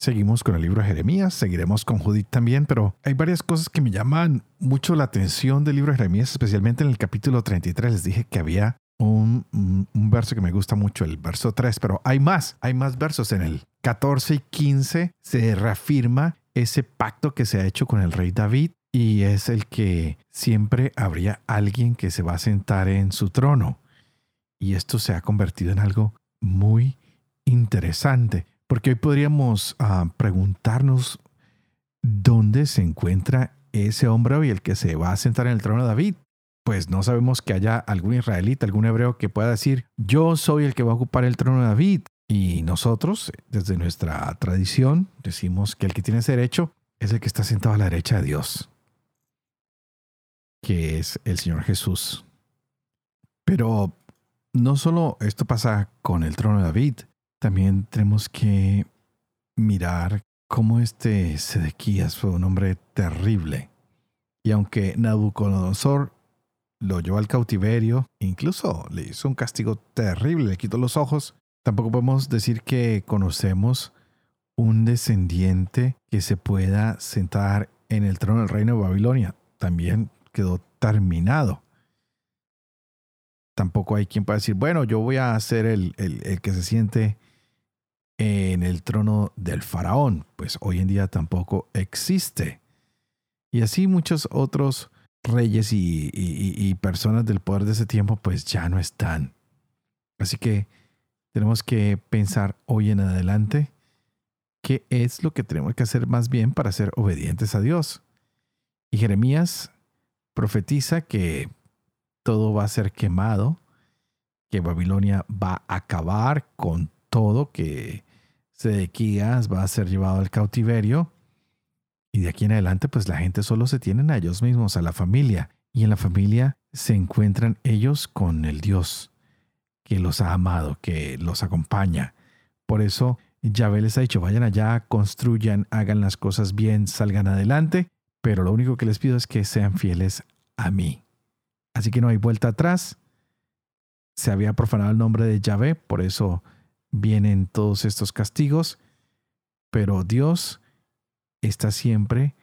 Seguimos con el libro de Jeremías, seguiremos con Judith también, pero hay varias cosas que me llaman mucho la atención del libro de Jeremías, especialmente en el capítulo 33. Les dije que había un, verso que me gusta mucho, el verso 3, pero hay más, hay más versos en el 14 y 15. Se reafirma ese pacto que se ha hecho con el rey David y es el que siempre habría alguien que se va a sentar en su trono. Y esto se ha convertido en algo muy interesante. Porque hoy podríamos ah, preguntarnos dónde se encuentra ese hombre hoy, el que se va a sentar en el trono de David. Pues no sabemos que haya algún israelita, algún hebreo que pueda decir, yo soy el que va a ocupar el trono de David. Y nosotros, desde nuestra tradición, decimos que el que tiene ese derecho es el que está sentado a la derecha de Dios, que es el Señor Jesús. Pero no solo esto pasa con el trono de David, también tenemos que mirar cómo este Sedequías fue un hombre terrible. Y aunque Nabucodonosor lo llevó al cautiverio, incluso le hizo un castigo terrible, le quitó los ojos, tampoco podemos decir que conocemos un descendiente que se pueda sentar en el trono del reino de Babilonia. También quedó terminado. Tampoco hay quien pueda decir, bueno, yo voy a ser el, el, el que se siente en el trono del faraón, pues hoy en día tampoco existe. Y así muchos otros reyes y, personas del poder de ese tiempo pues ya no están. Así que tenemos que pensar hoy en adelante qué es lo que tenemos que hacer más bien para ser obedientes a Dios. Y Jeremías profetiza que todo va a ser quemado, que Babilonia va a acabar con todo, que Sedequías va a ser llevado al cautiverio y de aquí en adelante pues la gente solo se tienen a ellos mismos, a la familia. Y en la familia se encuentran ellos con el Dios que los ha amado, que los acompaña. Por eso Yahvé les ha dicho, vayan allá, construyan, hagan las cosas bien, salgan adelante, pero lo único que les pido es que sean fieles a mí. Así que no hay vuelta atrás. Se había profanado el nombre de Yahvé, por eso vienen todos estos castigos, pero Dios está siempre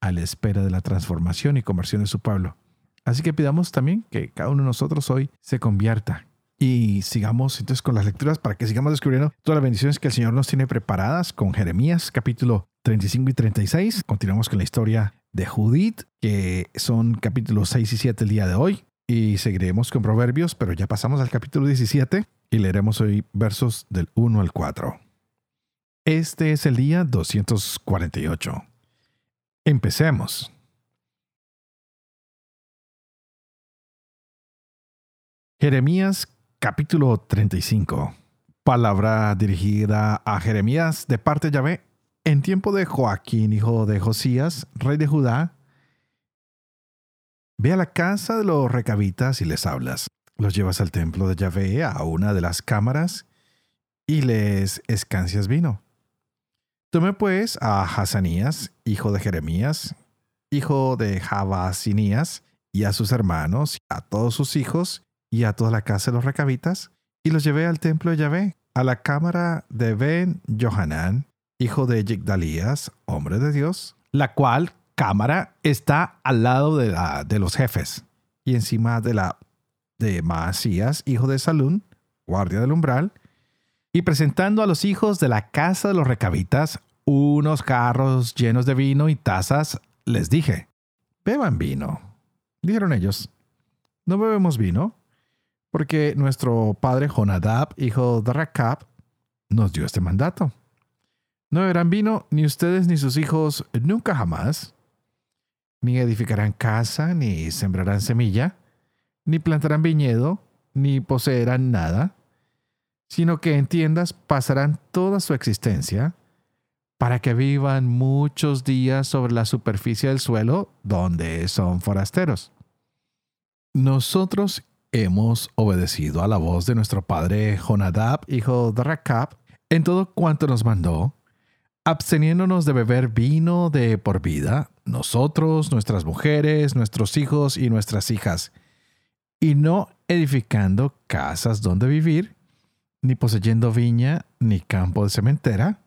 a la espera de la transformación y conversión de su pueblo. Así que pidamos también que cada uno de nosotros hoy se convierta y sigamos entonces con las lecturas para que sigamos descubriendo todas las bendiciones que el Señor nos tiene preparadas con Jeremías capítulo 35 y 36. Continuamos con la historia de Judith, que son capítulos 6 y 7 el día de hoy. Y seguiremos con Proverbios, pero ya pasamos al capítulo 17 y leeremos hoy versos del 1 al 4. Este es el día 248. Empecemos. Jeremías capítulo 35. Palabra dirigida a Jeremías de parte de Yahvé en tiempo de Joaquín, hijo de Josías, rey de Judá. Ve a la casa de los recabitas y les hablas los llevas al templo de Yahvé, a una de las cámaras, y les escancias vino. Tome pues a Hazanías, hijo de Jeremías, hijo de Jabasinías, y a sus hermanos, a todos sus hijos, y a toda la casa de los recabitas, y los llevé al templo de Yahvé, a la cámara de Ben Johanán, hijo de Yigdalías, hombre de Dios, la cual cámara está al lado de, la, de los jefes, y encima de la de Maasías, hijo de Salún, guardia del umbral, y presentando a los hijos de la casa de los recabitas unos carros llenos de vino y tazas, les dije, beban vino. Dijeron ellos, no bebemos vino, porque nuestro padre Jonadab, hijo de Rakab, nos dio este mandato. No beberán vino ni ustedes ni sus hijos nunca jamás, ni edificarán casa, ni sembrarán semilla, ni plantarán viñedo, ni poseerán nada, sino que en tiendas pasarán toda su existencia, para que vivan muchos días sobre la superficie del suelo donde son forasteros. Nosotros hemos obedecido a la voz de nuestro padre Jonadab, hijo de Rakab, en todo cuanto nos mandó, absteniéndonos de beber vino de por vida, nosotros, nuestras mujeres, nuestros hijos y nuestras hijas, y no edificando casas donde vivir, ni poseyendo viña ni campo de cementera,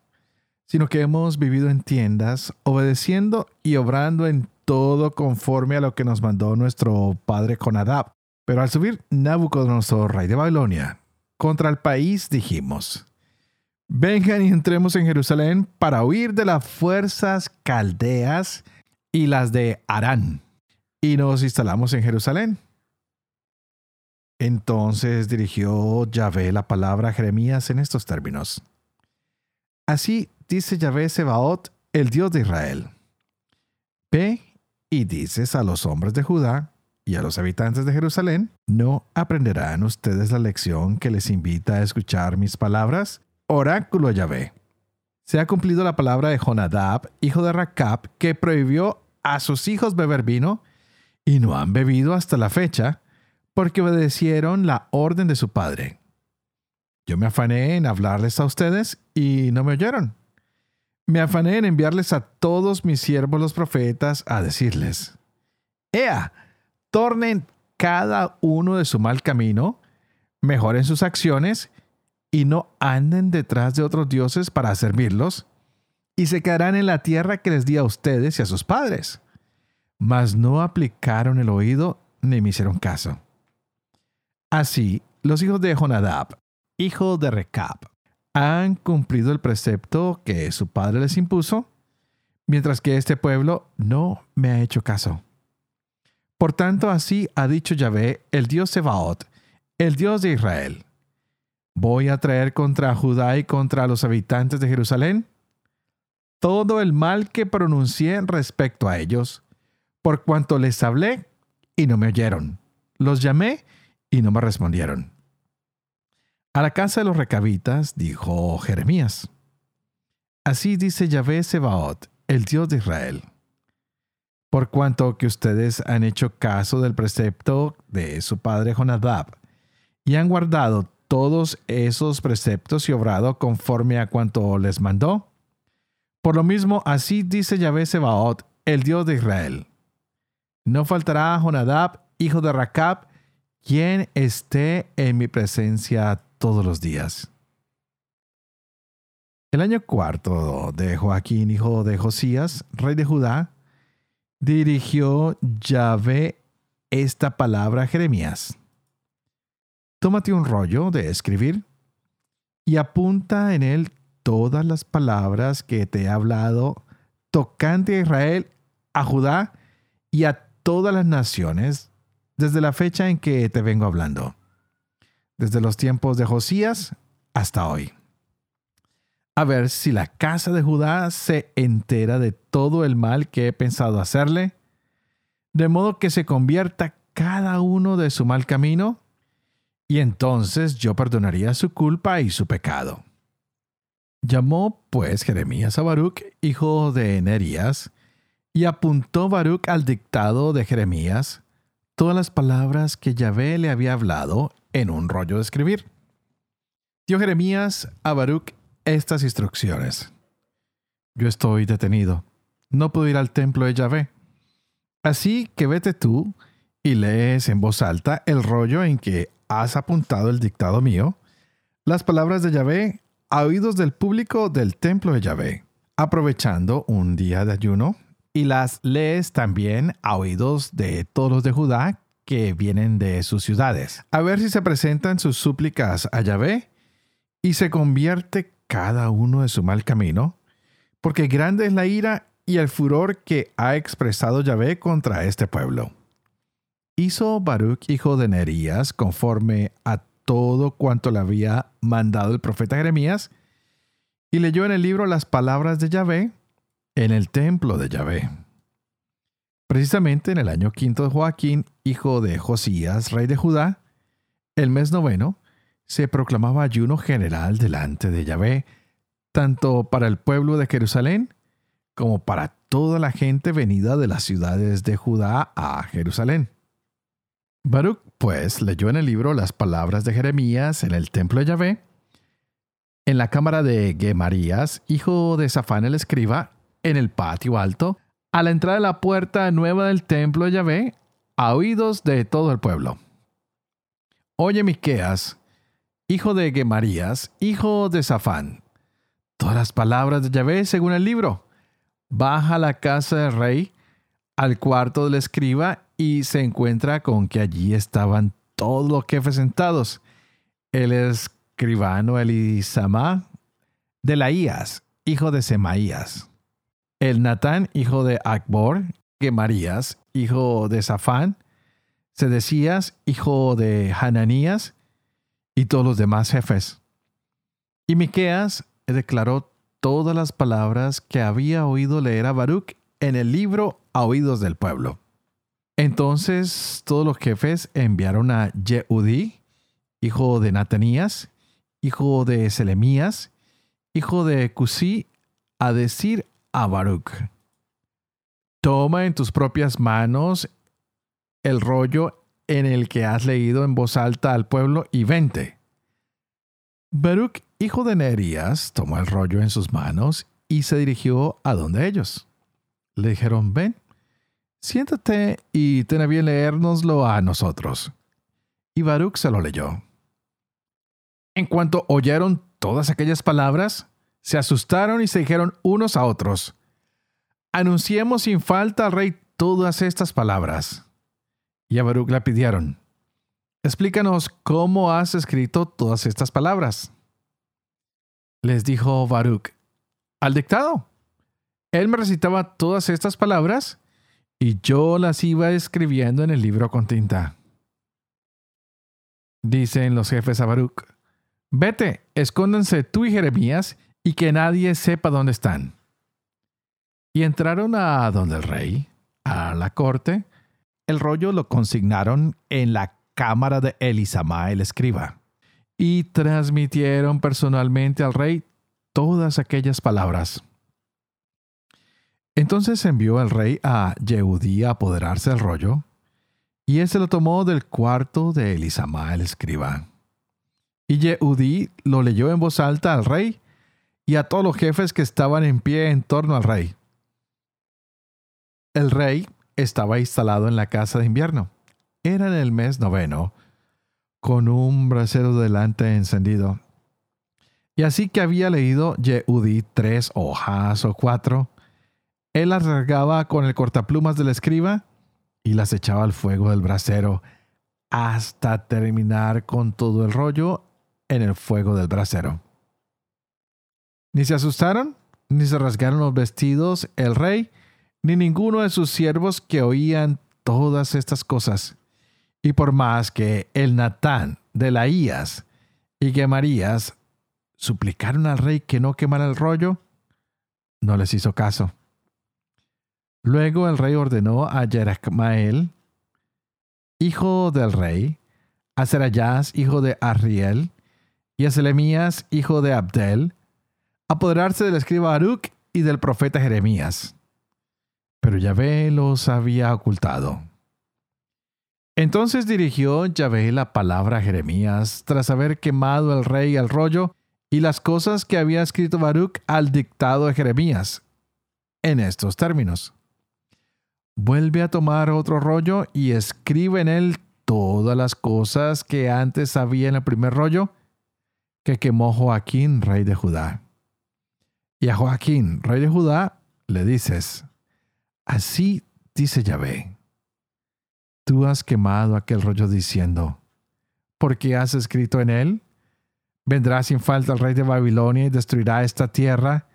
sino que hemos vivido en tiendas, obedeciendo y obrando en todo conforme a lo que nos mandó nuestro padre Jonadab. Pero al subir Nabucodonosor, rey de Babilonia, contra el país, dijimos, vengan y entremos en Jerusalén para huir de las fuerzas caldeas y las de Arán. Y nos instalamos en Jerusalén. Entonces dirigió Yahvé la palabra a Jeremías en estos términos. Así dice Yahvé Sebaot, el Dios de Israel. Ve y dices a los hombres de Judá y a los habitantes de Jerusalén, ¿no aprenderán ustedes la lección que les invita a escuchar mis palabras? Oráculo Yahvé. Se ha cumplido la palabra de Jonadab, hijo de Racab, que prohibió a sus hijos beber vino, y no han bebido hasta la fecha, porque obedecieron la orden de su padre. Yo me afané en hablarles a ustedes y no me oyeron. Me afané en enviarles a todos mis siervos los profetas a decirles, Ea, tornen cada uno de su mal camino, mejoren sus acciones y no anden detrás de otros dioses para servirlos, y se quedarán en la tierra que les di a ustedes y a sus padres. Mas no aplicaron el oído ni me hicieron caso. Así, los hijos de Jonadab, hijo de Recab, han cumplido el precepto que su padre les impuso, mientras que este pueblo no me ha hecho caso. Por tanto, así ha dicho Yahvé, el Dios Sebaot, el Dios de Israel. Voy a traer contra Judá y contra los habitantes de Jerusalén todo el mal que pronuncié respecto a ellos, por cuanto les hablé y no me oyeron. Los llamé y no me respondieron. A la casa de los recabitas dijo Jeremías, Así dice Yahvé Sebaot, el Dios de Israel. Por cuanto que ustedes han hecho caso del precepto de su padre Jonadab y han guardado todos esos preceptos y obrado conforme a cuanto les mandó, por lo mismo así dice Yahvé Sebaot, el Dios de Israel. No faltará Jonadab, hijo de Racab, quien esté en mi presencia todos los días. El año cuarto de Joaquín, hijo de Josías, rey de Judá, dirigió Yahvé esta palabra a Jeremías. Tómate un rollo de escribir y apunta en él todas las palabras que te he hablado tocante a Israel, a Judá y a todas las naciones desde la fecha en que te vengo hablando, desde los tiempos de Josías hasta hoy. A ver si la casa de Judá se entera de todo el mal que he pensado hacerle, de modo que se convierta cada uno de su mal camino, y entonces yo perdonaría su culpa y su pecado. Llamó pues Jeremías a Baruch, hijo de Nerías, y apuntó Baruch al dictado de Jeremías, todas las palabras que Yahvé le había hablado en un rollo de escribir. Dio Jeremías a Baruch estas instrucciones. Yo estoy detenido. No puedo ir al templo de Yahvé. Así que vete tú y lees en voz alta el rollo en que has apuntado el dictado mío, las palabras de Yahvé a oídos del público del templo de Yahvé, aprovechando un día de ayuno y las lees también a oídos de todos los de Judá que vienen de sus ciudades, a ver si se presentan sus súplicas a Yahvé y se convierte cada uno de su mal camino, porque grande es la ira y el furor que ha expresado Yahvé contra este pueblo. Hizo Baruch hijo de Nerías conforme a todo cuanto le había mandado el profeta Jeremías, y leyó en el libro las palabras de Yahvé en el templo de Yahvé. Precisamente en el año quinto de Joaquín, hijo de Josías, rey de Judá, el mes noveno, se proclamaba ayuno general delante de Yahvé tanto para el pueblo de Jerusalén como para toda la gente venida de las ciudades de Judá a Jerusalén. Baruch, pues, leyó en el libro las palabras de Jeremías en el templo de Yahvé, en la cámara de Gemarías, hijo de Safán el escriba, en el patio alto, a la entrada de la puerta nueva del templo de Yahvé, a oídos de todo el pueblo. Oye, Miqueas, hijo de Gemarías, hijo de Safán, todas las palabras de Yahvé según el libro. Baja a la casa del rey, al cuarto del escriba, y se encuentra con que allí estaban todos los jefes sentados. El escribano Elisama de Laías, hijo de Semaías. El Natán, hijo de Akbor, Gemarías, hijo de Safán, Sedecías, hijo de Hananías, y todos los demás jefes. Y Miqueas declaró todas las palabras que había oído leer a Baruch en el libro a oídos del pueblo. Entonces todos los jefes enviaron a Yehudí, hijo de Natanías, hijo de Selemías, hijo de Cusí, a decir a Baruch, toma en tus propias manos el rollo en el que has leído en voz alta al pueblo y vente. Baruch, hijo de Nerías, tomó el rollo en sus manos y se dirigió a donde ellos. Le dijeron, ven, siéntate y ten a bien leérnoslo a nosotros. Y Baruch se lo leyó. En cuanto oyeron todas aquellas palabras, se asustaron y se dijeron unos a otros, anunciemos sin falta al rey todas estas palabras. Y a Baruch le pidieron, explícanos cómo has escrito todas estas palabras. Les dijo Baruch, al dictado. Él me recitaba todas estas palabras y yo las iba escribiendo en el libro con tinta. Dicen los jefes a Baruch, vete, escóndanse tú y Jeremías y que nadie sepa dónde están. Y entraron a donde el rey, a la corte, el rollo lo consignaron en la cámara de Elisama el escriba, y transmitieron personalmente al rey todas aquellas palabras. Entonces envió el rey a Yehudí a apoderarse del rollo, y él se lo tomó del cuarto de Elisama el escriba. Y Yehudí lo leyó en voz alta al rey y a todos los jefes que estaban en pie en torno al rey. El rey estaba instalado en la casa de invierno. Era en el mes noveno, con un brasero delante encendido. Y así que había leído Yehudi tres hojas o cuatro, él las rasgaba con el cortaplumas del escriba y las echaba al fuego del brasero hasta terminar con todo el rollo en el fuego del brasero. Ni se asustaron, ni se rasgaron los vestidos el rey, ni ninguno de sus siervos que oían todas estas cosas. Y por más que el Natán de Laías y Gemarías suplicaron al rey que no quemara el rollo, no les hizo caso. Luego el rey ordenó a Jerachmael, hijo del rey, a Serayas, hijo de Arriel, y a Selemías, hijo de Abdel, apoderarse del escriba Baruch y del profeta Jeremías pero Yahvé los había ocultado. Entonces dirigió Yahvé la palabra a Jeremías tras haber quemado el rey el rollo y las cosas que había escrito Baruch al dictado de Jeremías, en estos términos. Vuelve a tomar otro rollo y escribe en él todas las cosas que antes había en el primer rollo que quemó Joaquín, rey de Judá. Y a Joaquín, rey de Judá, le dices, Así dice Yahvé. Tú has quemado aquel rollo diciendo, porque has escrito en él, vendrá sin falta el rey de Babilonia y destruirá esta tierra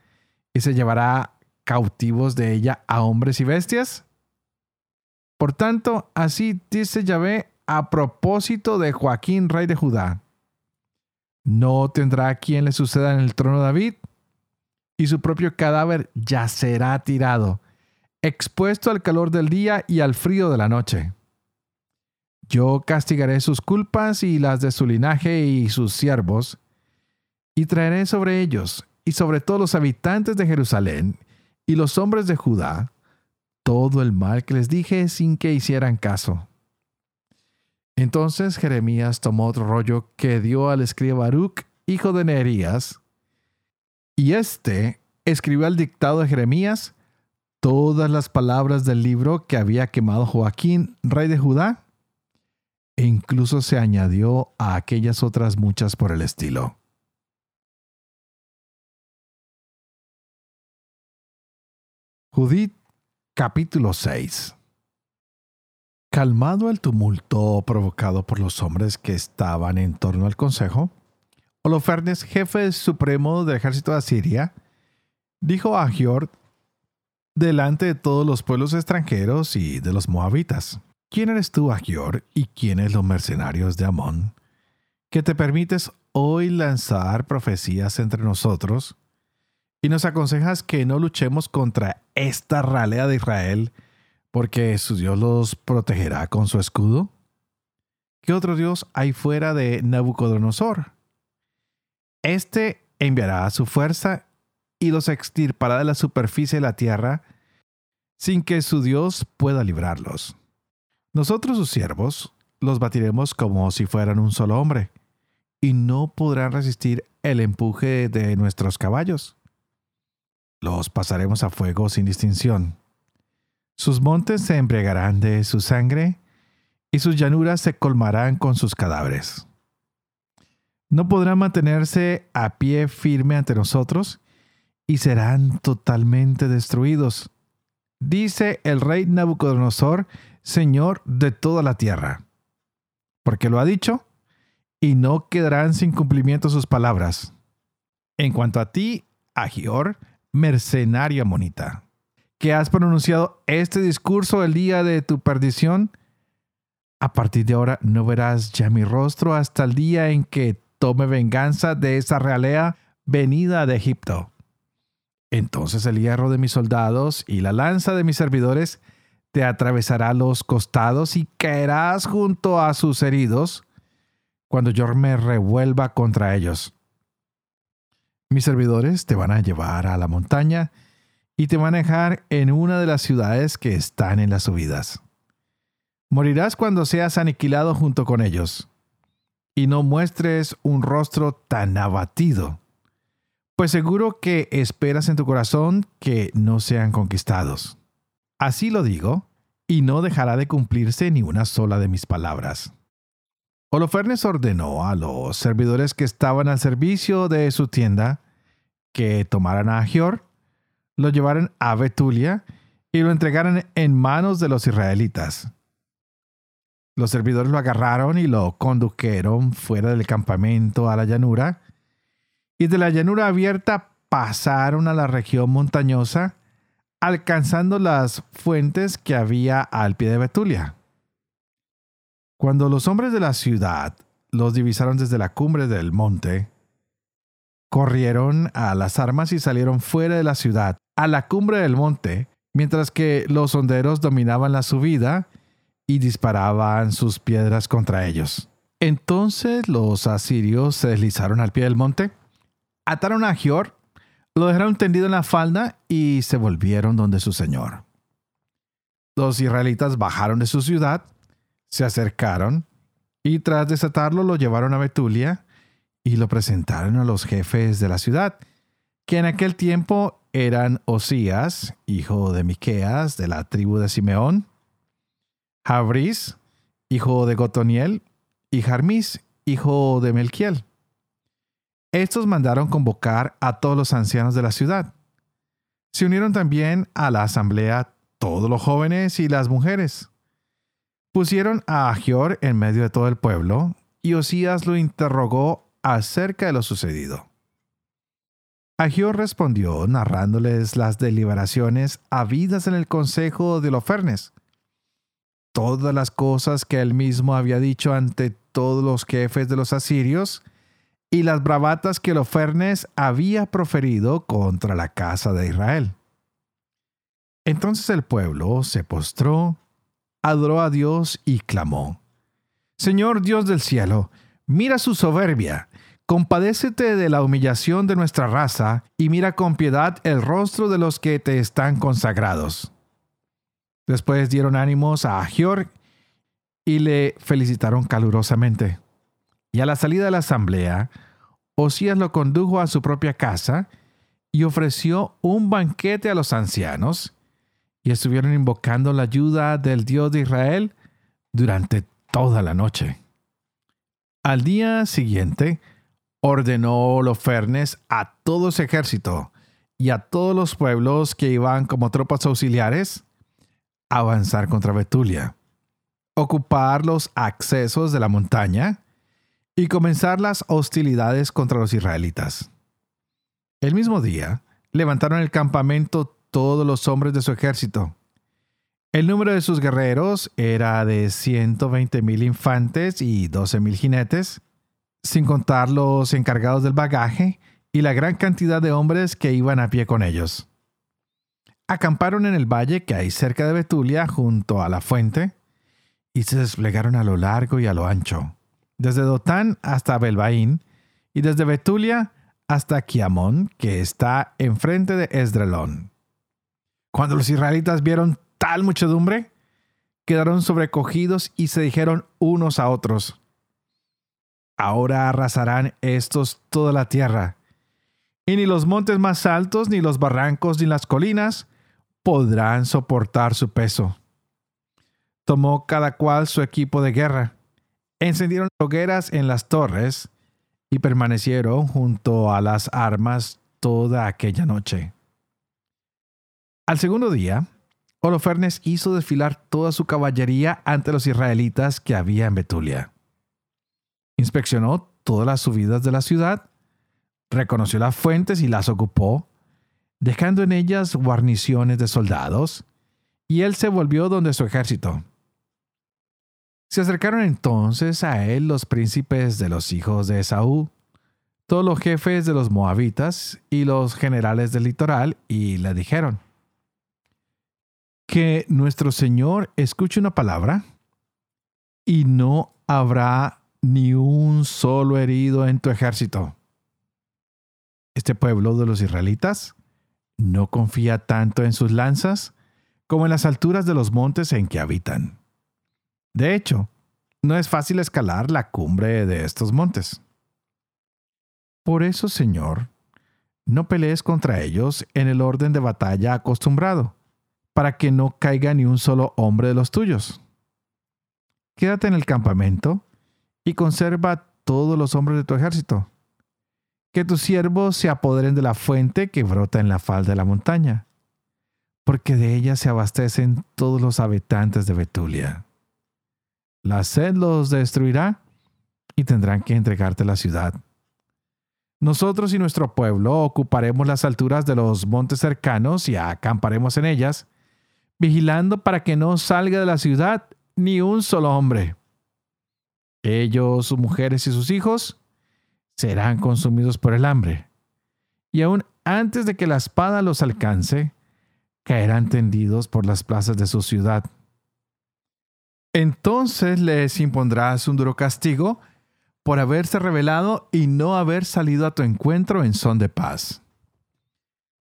y se llevará cautivos de ella a hombres y bestias. Por tanto, así dice Yahvé a propósito de Joaquín, rey de Judá. No tendrá quien le suceda en el trono de David, y su propio cadáver ya será tirado expuesto al calor del día y al frío de la noche. Yo castigaré sus culpas y las de su linaje y sus siervos, y traeré sobre ellos y sobre todo los habitantes de Jerusalén y los hombres de Judá, todo el mal que les dije sin que hicieran caso. Entonces Jeremías tomó otro rollo que dio al escriba Baruch, hijo de Neerías, y éste escribió al dictado de Jeremías todas las palabras del libro que había quemado Joaquín, rey de Judá, e incluso se añadió a aquellas otras muchas por el estilo. Judith capítulo 6 Calmado el tumulto provocado por los hombres que estaban en torno al consejo, Holofernes, jefe supremo del ejército de Asiria, dijo a Giord delante de todos los pueblos extranjeros y de los moabitas, ¿quién eres tú, Agior, y quiénes los mercenarios de Amón, que te permites hoy lanzar profecías entre nosotros y nos aconsejas que no luchemos contra esta ralea de Israel porque su Dios los protegerá con su escudo? ¿Qué otro Dios hay fuera de Nabucodonosor? Este enviará su fuerza y los extirpará de la superficie de la tierra sin que su Dios pueda librarlos. Nosotros sus siervos los batiremos como si fueran un solo hombre, y no podrán resistir el empuje de nuestros caballos. Los pasaremos a fuego sin distinción sus montes se embriagarán de su sangre y sus llanuras se colmarán con sus cadáveres. No podrán mantenerse a pie firme ante nosotros y serán totalmente destruidos. Dice el rey Nabucodonosor, Señor de toda la tierra. Porque lo ha dicho, y no quedarán sin cumplimiento sus palabras. En cuanto a ti, Agior, mercenaria monita que has pronunciado este discurso el día de tu perdición, a partir de ahora no verás ya mi rostro hasta el día en que tome venganza de esa realea venida de Egipto. Entonces el hierro de mis soldados y la lanza de mis servidores te atravesará los costados y caerás junto a sus heridos cuando yo me revuelva contra ellos. Mis servidores te van a llevar a la montaña y te van a dejar en una de las ciudades que están en las subidas. Morirás cuando seas aniquilado junto con ellos, y no muestres un rostro tan abatido, pues seguro que esperas en tu corazón que no sean conquistados. Así lo digo, y no dejará de cumplirse ni una sola de mis palabras. Holofernes ordenó a los servidores que estaban al servicio de su tienda que tomaran a Agior lo llevaron a Betulia y lo entregaron en manos de los israelitas. Los servidores lo agarraron y lo condujeron fuera del campamento a la llanura, y de la llanura abierta pasaron a la región montañosa, alcanzando las fuentes que había al pie de Betulia. Cuando los hombres de la ciudad los divisaron desde la cumbre del monte, corrieron a las armas y salieron fuera de la ciudad, a la cumbre del monte, mientras que los honderos dominaban la subida y disparaban sus piedras contra ellos. Entonces los asirios se deslizaron al pie del monte, ataron a Gior, lo dejaron tendido en la falda y se volvieron donde su señor. Los israelitas bajaron de su ciudad, se acercaron y tras desatarlo lo llevaron a Betulia y lo presentaron a los jefes de la ciudad, que en aquel tiempo eran Osías, hijo de Miqueas, de la tribu de Simeón, Jabris, hijo de Gotoniel, y Jarmis, hijo de Melquiel. Estos mandaron convocar a todos los ancianos de la ciudad. Se unieron también a la asamblea todos los jóvenes y las mujeres. Pusieron a Agior en medio de todo el pueblo, y Osías lo interrogó acerca de lo sucedido. Agio respondió narrándoles las deliberaciones habidas en el consejo de Lofernes, todas las cosas que él mismo había dicho ante todos los jefes de los asirios y las bravatas que Lofernes había proferido contra la casa de Israel. Entonces el pueblo se postró, adoró a Dios y clamó, Señor Dios del cielo, mira su soberbia, compadécete de la humillación de nuestra raza y mira con piedad el rostro de los que te están consagrados. Después dieron ánimos a Agior y le felicitaron calurosamente. Y a la salida de la asamblea, Osías lo condujo a su propia casa y ofreció un banquete a los ancianos, y estuvieron invocando la ayuda del Dios de Israel durante toda la noche. Al día siguiente, ordenó Holofernes a todo su ejército y a todos los pueblos que iban como tropas auxiliares avanzar contra Betulia, ocupar los accesos de la montaña y comenzar las hostilidades contra los israelitas. El mismo día, levantaron el campamento todos los hombres de su ejército. El número de sus guerreros era de 120 mil infantes y 12 mil jinetes, sin contar los encargados del bagaje y la gran cantidad de hombres que iban a pie con ellos. Acamparon en el valle que hay cerca de Betulia, junto a la fuente, y se desplegaron a lo largo y a lo ancho, desde Dotán hasta Belbaín, y desde Betulia hasta Kiamón, que está enfrente de Esdrelón. Cuando los israelitas vieron tal muchedumbre, quedaron sobrecogidos y se dijeron unos a otros, Ahora arrasarán estos toda la tierra, y ni los montes más altos, ni los barrancos, ni las colinas podrán soportar su peso. Tomó cada cual su equipo de guerra, encendieron hogueras en las torres y permanecieron junto a las armas toda aquella noche. Al segundo día, Holofernes hizo desfilar toda su caballería ante los israelitas que había en Betulia. Inspeccionó todas las subidas de la ciudad, reconoció las fuentes y las ocupó, dejando en ellas guarniciones de soldados, y él se volvió donde su ejército. Se acercaron entonces a él los príncipes de los hijos de Esaú, todos los jefes de los moabitas y los generales del litoral, y le dijeron, que nuestro Señor escuche una palabra y no habrá ni un solo herido en tu ejército. Este pueblo de los israelitas no confía tanto en sus lanzas como en las alturas de los montes en que habitan. De hecho, no es fácil escalar la cumbre de estos montes. Por eso, Señor, no pelees contra ellos en el orden de batalla acostumbrado, para que no caiga ni un solo hombre de los tuyos. Quédate en el campamento y conserva todos los hombres de tu ejército. Que tus siervos se apoderen de la fuente que brota en la falda de la montaña, porque de ella se abastecen todos los habitantes de Betulia. La sed los destruirá y tendrán que entregarte la ciudad. Nosotros y nuestro pueblo ocuparemos las alturas de los montes cercanos y acamparemos en ellas, vigilando para que no salga de la ciudad ni un solo hombre. Ellos, sus mujeres y sus hijos serán consumidos por el hambre. Y aún antes de que la espada los alcance, caerán tendidos por las plazas de su ciudad. Entonces les impondrás un duro castigo por haberse rebelado y no haber salido a tu encuentro en son de paz.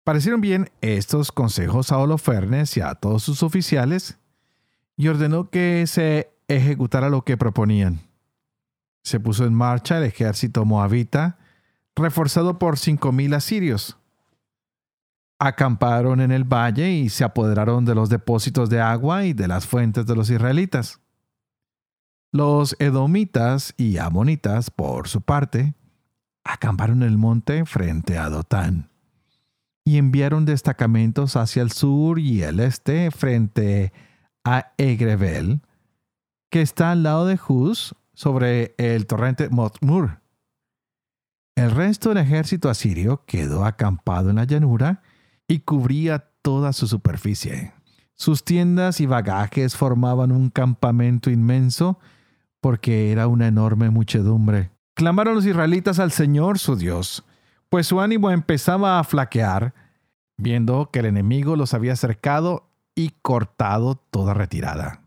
Parecieron bien estos consejos a Holofernes y a todos sus oficiales, y ordenó que se ejecutara lo que proponían se puso en marcha el ejército moabita, reforzado por cinco mil asirios. Acamparon en el valle y se apoderaron de los depósitos de agua y de las fuentes de los israelitas. Los edomitas y amonitas, por su parte, acamparon en el monte frente a Dotán y enviaron destacamentos hacia el sur y el este frente a Egrebel, que está al lado de Juz sobre el torrente Motmur. El resto del ejército asirio quedó acampado en la llanura y cubría toda su superficie. Sus tiendas y bagajes formaban un campamento inmenso porque era una enorme muchedumbre. Clamaron los israelitas al Señor su Dios, pues su ánimo empezaba a flaquear, viendo que el enemigo los había cercado y cortado toda retirada.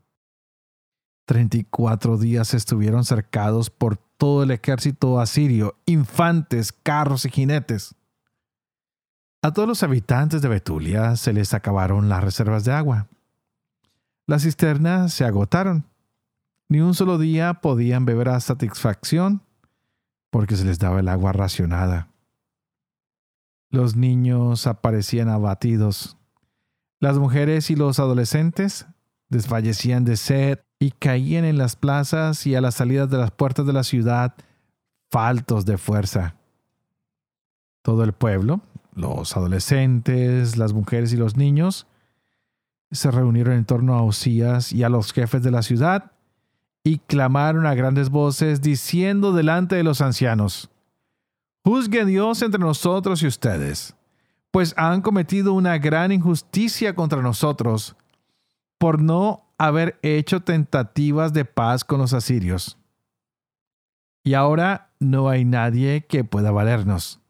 Treinta y cuatro días estuvieron cercados por todo el ejército asirio, infantes, carros y jinetes. A todos los habitantes de Betulia se les acabaron las reservas de agua. Las cisternas se agotaron. Ni un solo día podían beber a satisfacción porque se les daba el agua racionada. Los niños aparecían abatidos. Las mujeres y los adolescentes desfallecían de sed y caían en las plazas y a las salidas de las puertas de la ciudad faltos de fuerza. Todo el pueblo, los adolescentes, las mujeres y los niños se reunieron en torno a Osías y a los jefes de la ciudad y clamaron a grandes voces diciendo delante de los ancianos, Juzgue Dios entre nosotros y ustedes, pues han cometido una gran injusticia contra nosotros por no haber hecho tentativas de paz con los asirios. Y ahora no hay nadie que pueda valernos.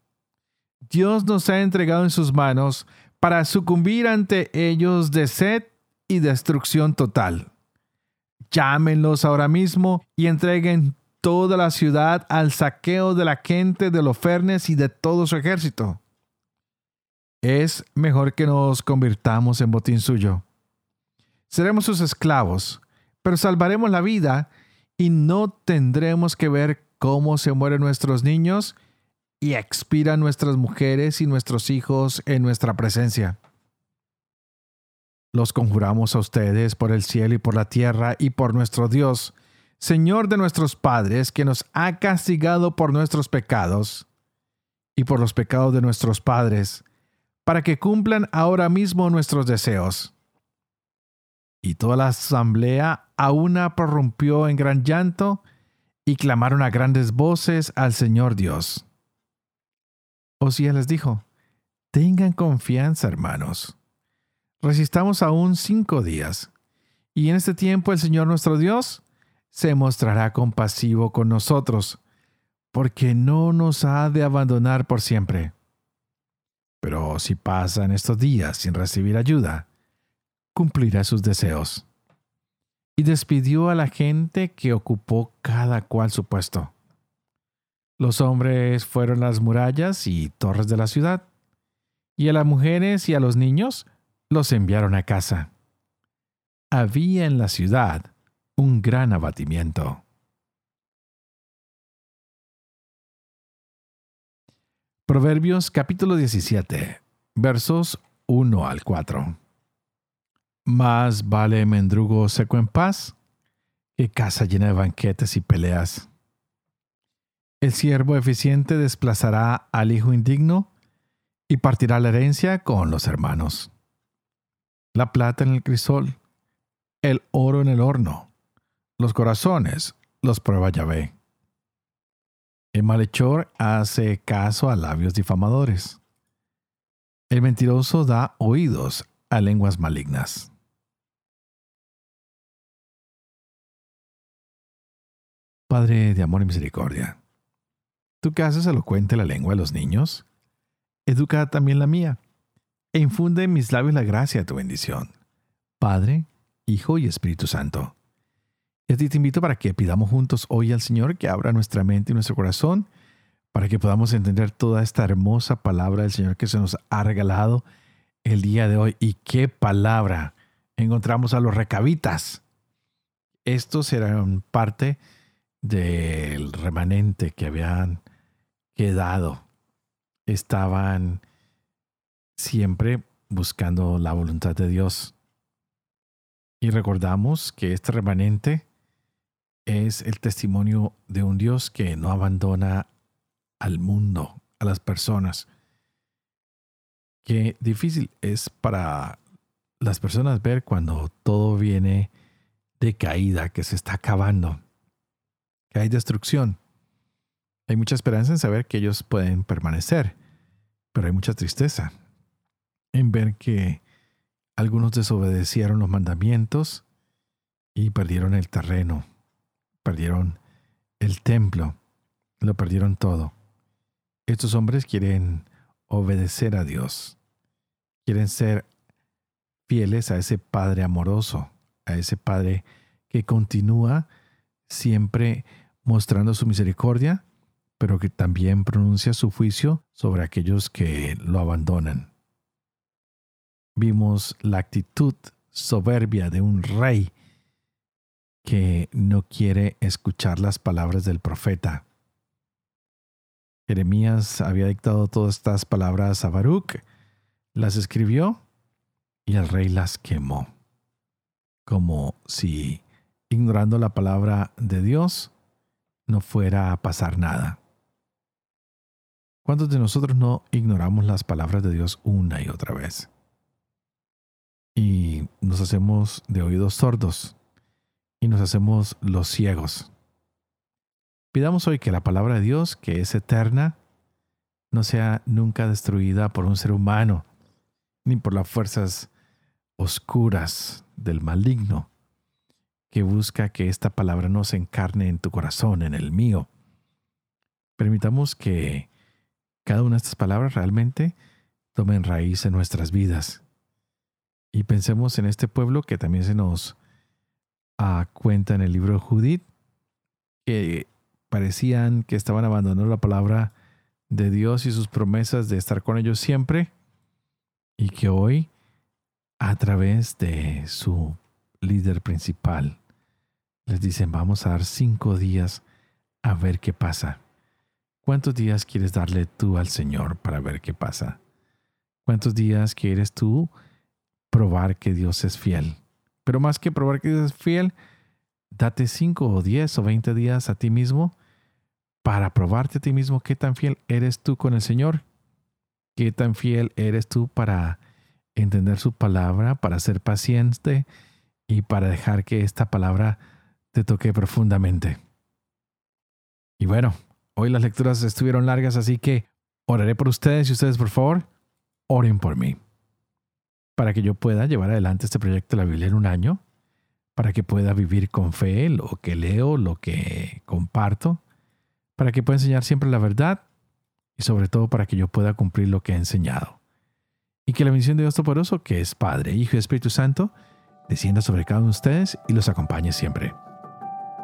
Dios nos ha entregado en sus manos para sucumbir ante ellos de sed y destrucción total. Llámenlos ahora mismo y entreguen toda la ciudad al saqueo de la gente de Lofernes y de todo su ejército. Es mejor que nos convirtamos en botín suyo. Seremos sus esclavos, pero salvaremos la vida y no tendremos que ver cómo se mueren nuestros niños y expiran nuestras mujeres y nuestros hijos en nuestra presencia. Los conjuramos a ustedes por el cielo y por la tierra y por nuestro Dios, Señor de nuestros padres, que nos ha castigado por nuestros pecados y por los pecados de nuestros padres, para que cumplan ahora mismo nuestros deseos. Y toda la asamblea a una prorrumpió en gran llanto y clamaron a grandes voces al Señor Dios. Osías les dijo, Tengan confianza, hermanos. Resistamos aún cinco días, y en este tiempo el Señor nuestro Dios se mostrará compasivo con nosotros, porque no nos ha de abandonar por siempre. Pero si pasan estos días sin recibir ayuda, cumplirá sus deseos. Y despidió a la gente que ocupó cada cual su puesto. Los hombres fueron las murallas y torres de la ciudad, y a las mujeres y a los niños los enviaron a casa. Había en la ciudad un gran abatimiento. Proverbios capítulo 17, versos 1 al 4. Más vale mendrugo seco en paz que casa llena de banquetes y peleas. El siervo eficiente desplazará al hijo indigno y partirá la herencia con los hermanos. La plata en el crisol, el oro en el horno, los corazones los prueba Yahvé. El malhechor hace caso a labios difamadores. El mentiroso da oídos a lenguas malignas. Padre de amor y misericordia Tú que haces elocuente la lengua de los niños, educa también la mía, e infunde en mis labios la gracia de tu bendición. Padre, Hijo y Espíritu Santo. Y a ti te invito para que pidamos juntos hoy al Señor que abra nuestra mente y nuestro corazón para que podamos entender toda esta hermosa palabra del Señor que se nos ha regalado el día de hoy. Y qué palabra encontramos a los recabitas. Estos eran parte del remanente que habían quedado. Estaban siempre buscando la voluntad de Dios. Y recordamos que este remanente es el testimonio de un Dios que no abandona al mundo, a las personas. Qué difícil es para las personas ver cuando todo viene de caída, que se está acabando, que hay destrucción. Hay mucha esperanza en saber que ellos pueden permanecer, pero hay mucha tristeza en ver que algunos desobedecieron los mandamientos y perdieron el terreno, perdieron el templo, lo perdieron todo. Estos hombres quieren obedecer a Dios, quieren ser fieles a ese Padre amoroso, a ese Padre que continúa siempre mostrando su misericordia, pero que también pronuncia su juicio sobre aquellos que lo abandonan. Vimos la actitud soberbia de un rey que no quiere escuchar las palabras del profeta. Jeremías había dictado todas estas palabras a Baruch, las escribió y el rey las quemó, como si ignorando la palabra de Dios no fuera a pasar nada. ¿Cuántos de nosotros no ignoramos las palabras de Dios una y otra vez? Y nos hacemos de oídos sordos y nos hacemos los ciegos. Pidamos hoy que la palabra de Dios, que es eterna, no sea nunca destruida por un ser humano, ni por las fuerzas oscuras del maligno, que busca que esta palabra no se encarne en tu corazón, en el mío. Permitamos que cada una de estas palabras realmente tomen raíz en nuestras vidas. Y pensemos en este pueblo que también se nos ah, cuenta en el libro de Judith, que parecían que estaban abandonando la palabra de Dios y sus promesas de estar con ellos siempre, y que hoy, a través de su líder principal, les dicen, vamos a dar cinco días a ver qué pasa. ¿Cuántos días quieres darle tú al Señor para ver qué pasa? ¿Cuántos días quieres tú probar que Dios es fiel? Pero más que probar que Dios es fiel, date cinco o diez o veinte días a ti mismo para probarte a ti mismo qué tan fiel eres tú con el Señor. Qué tan fiel eres tú para entender su palabra, para ser paciente y para dejar que esta palabra te toque profundamente. Y bueno, hoy las lecturas estuvieron largas, así que oraré por ustedes y ustedes, por favor, oren por mí. Para que yo pueda llevar adelante este proyecto de la Biblia en un año, para que pueda vivir con fe lo que leo, lo que comparto, para que pueda enseñar siempre la verdad y sobre todo para que yo pueda cumplir lo que he enseñado. Y que la bendición de Dios Todopoderoso, que es Padre, Hijo y Espíritu Santo, descienda sobre cada uno de ustedes y los acompañe siempre.